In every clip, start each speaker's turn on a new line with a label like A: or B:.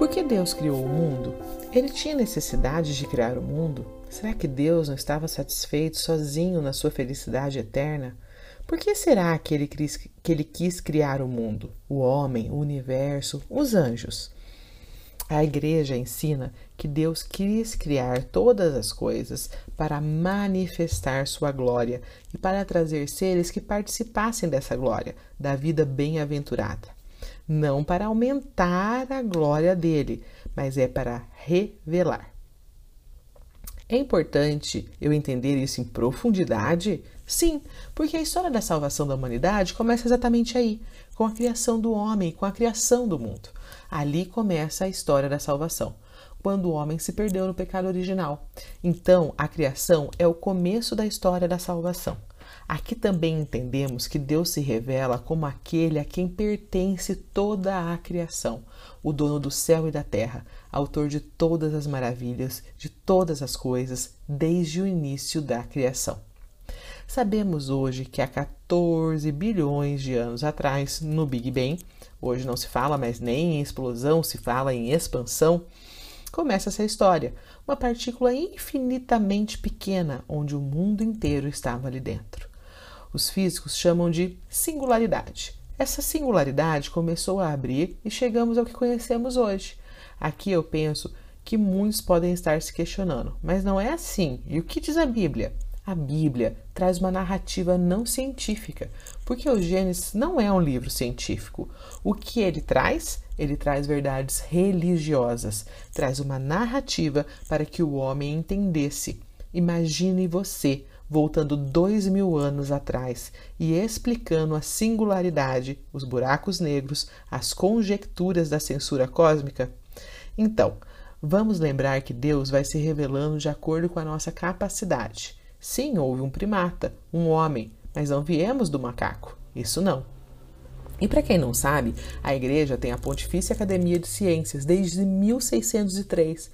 A: Por que Deus criou o mundo? Ele tinha necessidade de criar o mundo? Será que Deus não estava satisfeito sozinho na sua felicidade eterna? Por que será que ele, quis, que ele quis criar o mundo, o homem, o universo, os anjos? A igreja ensina que Deus quis criar todas as coisas para manifestar sua glória e para trazer seres que participassem dessa glória, da vida bem-aventurada. Não para aumentar a glória dele, mas é para revelar. É importante eu entender isso em profundidade? Sim, porque a história da salvação da humanidade começa exatamente aí, com a criação do homem, com a criação do mundo. Ali começa a história da salvação, quando o homem se perdeu no pecado original. Então, a criação é o começo da história da salvação. Aqui também entendemos que Deus se revela como aquele a quem pertence toda a criação, o dono do céu e da terra, autor de todas as maravilhas, de todas as coisas, desde o início da criação. Sabemos hoje que há 14 bilhões de anos atrás, no Big Bang, hoje não se fala mais nem em explosão, se fala em expansão, começa essa história, uma partícula infinitamente pequena onde o mundo inteiro estava ali dentro os físicos chamam de singularidade. Essa singularidade começou a abrir e chegamos ao que conhecemos hoje. Aqui eu penso que muitos podem estar se questionando, mas não é assim. E o que diz a Bíblia? A Bíblia traz uma narrativa não científica, porque o Gênesis não é um livro científico. O que ele traz? Ele traz verdades religiosas, traz uma narrativa para que o homem entendesse. Imagine você voltando dois mil anos atrás e explicando a singularidade, os buracos negros, as conjecturas da censura cósmica? Então, vamos lembrar que Deus vai se revelando de acordo com a nossa capacidade. Sim, houve um primata, um homem, mas não viemos do macaco. Isso não. E para quem não sabe, a igreja tem a Pontifícia Academia de Ciências desde 1603.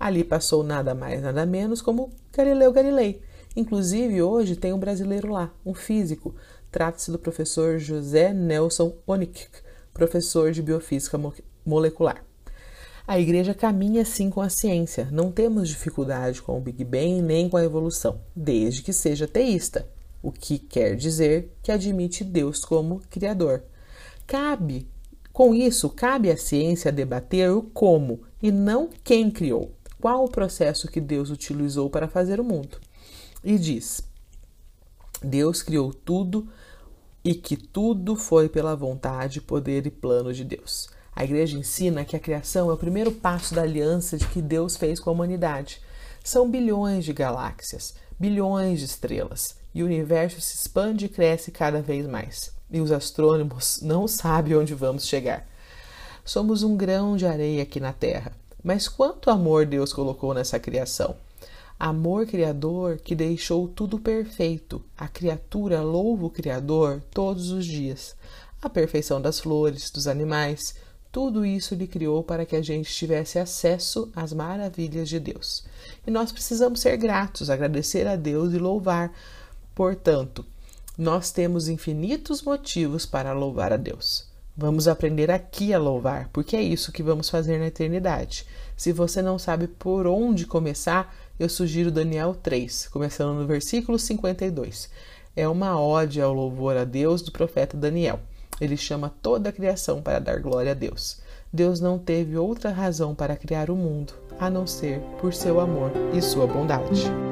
A: Ali passou nada mais, nada menos como Galileu Galilei, Inclusive, hoje tem um brasileiro lá, um físico. Trata-se do professor José Nelson Onik, professor de biofísica molecular. A igreja caminha sim com a ciência. Não temos dificuldade com o Big Bang nem com a evolução, desde que seja teísta, o que quer dizer que admite Deus como criador. Cabe, com isso, cabe à ciência debater o como e não quem criou. Qual o processo que Deus utilizou para fazer o mundo? E diz: Deus criou tudo e que tudo foi pela vontade, poder e plano de Deus. A igreja ensina que a criação é o primeiro passo da aliança de que Deus fez com a humanidade. São bilhões de galáxias, bilhões de estrelas, e o universo se expande e cresce cada vez mais. E os astrônomos não sabem onde vamos chegar. Somos um grão de areia aqui na Terra, mas quanto amor Deus colocou nessa criação? Amor criador que deixou tudo perfeito. A criatura louva o Criador todos os dias. A perfeição das flores, dos animais, tudo isso ele criou para que a gente tivesse acesso às maravilhas de Deus. E nós precisamos ser gratos, agradecer a Deus e louvar. Portanto, nós temos infinitos motivos para louvar a Deus. Vamos aprender aqui a louvar, porque é isso que vamos fazer na eternidade. Se você não sabe por onde começar, eu sugiro Daniel 3, começando no versículo 52. É uma ode ao louvor a Deus do profeta Daniel. Ele chama toda a criação para dar glória a Deus. Deus não teve outra razão para criar o mundo a não ser por seu amor e sua bondade.